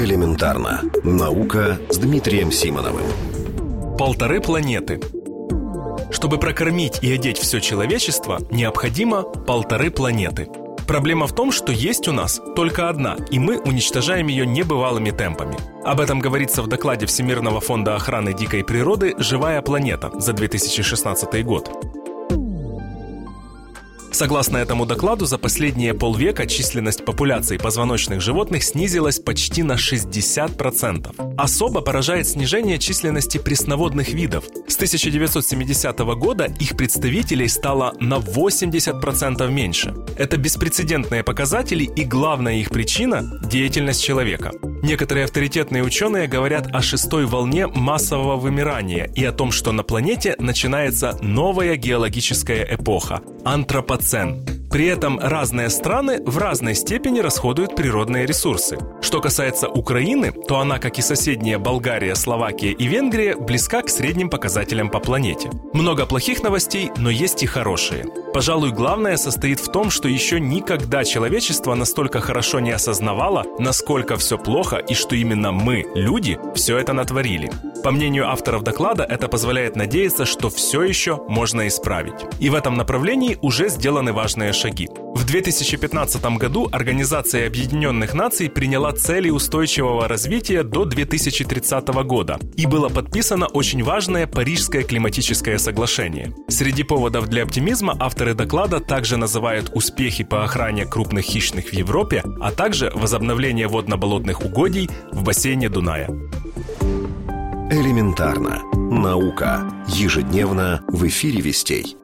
Элементарно. Наука с Дмитрием Симоновым. Полторы планеты. Чтобы прокормить и одеть все человечество, необходимо полторы планеты. Проблема в том, что есть у нас только одна, и мы уничтожаем ее небывалыми темпами. Об этом говорится в докладе Всемирного фонда охраны дикой природы «Живая планета» за 2016 год. Согласно этому докладу, за последние полвека численность популяции позвоночных животных снизилась почти на 60%. Особо поражает снижение численности пресноводных видов. С 1970 года их представителей стало на 80% меньше. Это беспрецедентные показатели и главная их причина – деятельность человека. Некоторые авторитетные ученые говорят о шестой волне массового вымирания и о том, что на планете начинается новая геологическая эпоха – антропоцен. При этом разные страны в разной степени расходуют природные ресурсы. Что касается Украины, то она, как и соседние Болгария, Словакия и Венгрия, близка к средним показателям по планете. Много плохих новостей, но есть и хорошие. Пожалуй, главное состоит в том, что еще никогда человечество настолько хорошо не осознавало, насколько все плохо и что именно мы, люди, все это натворили. По мнению авторов доклада, это позволяет надеяться, что все еще можно исправить. И в этом направлении уже сделаны важные шаги. В 2015 году Организация Объединенных Наций приняла цели устойчивого развития до 2030 года и было подписано очень важное Парижское климатическое соглашение. Среди поводов для оптимизма авторы доклада также называют успехи по охране крупных хищных в Европе, а также возобновление водно-болотных угодий в бассейне Дуная. Элементарно. Наука. Ежедневно в эфире «Вестей».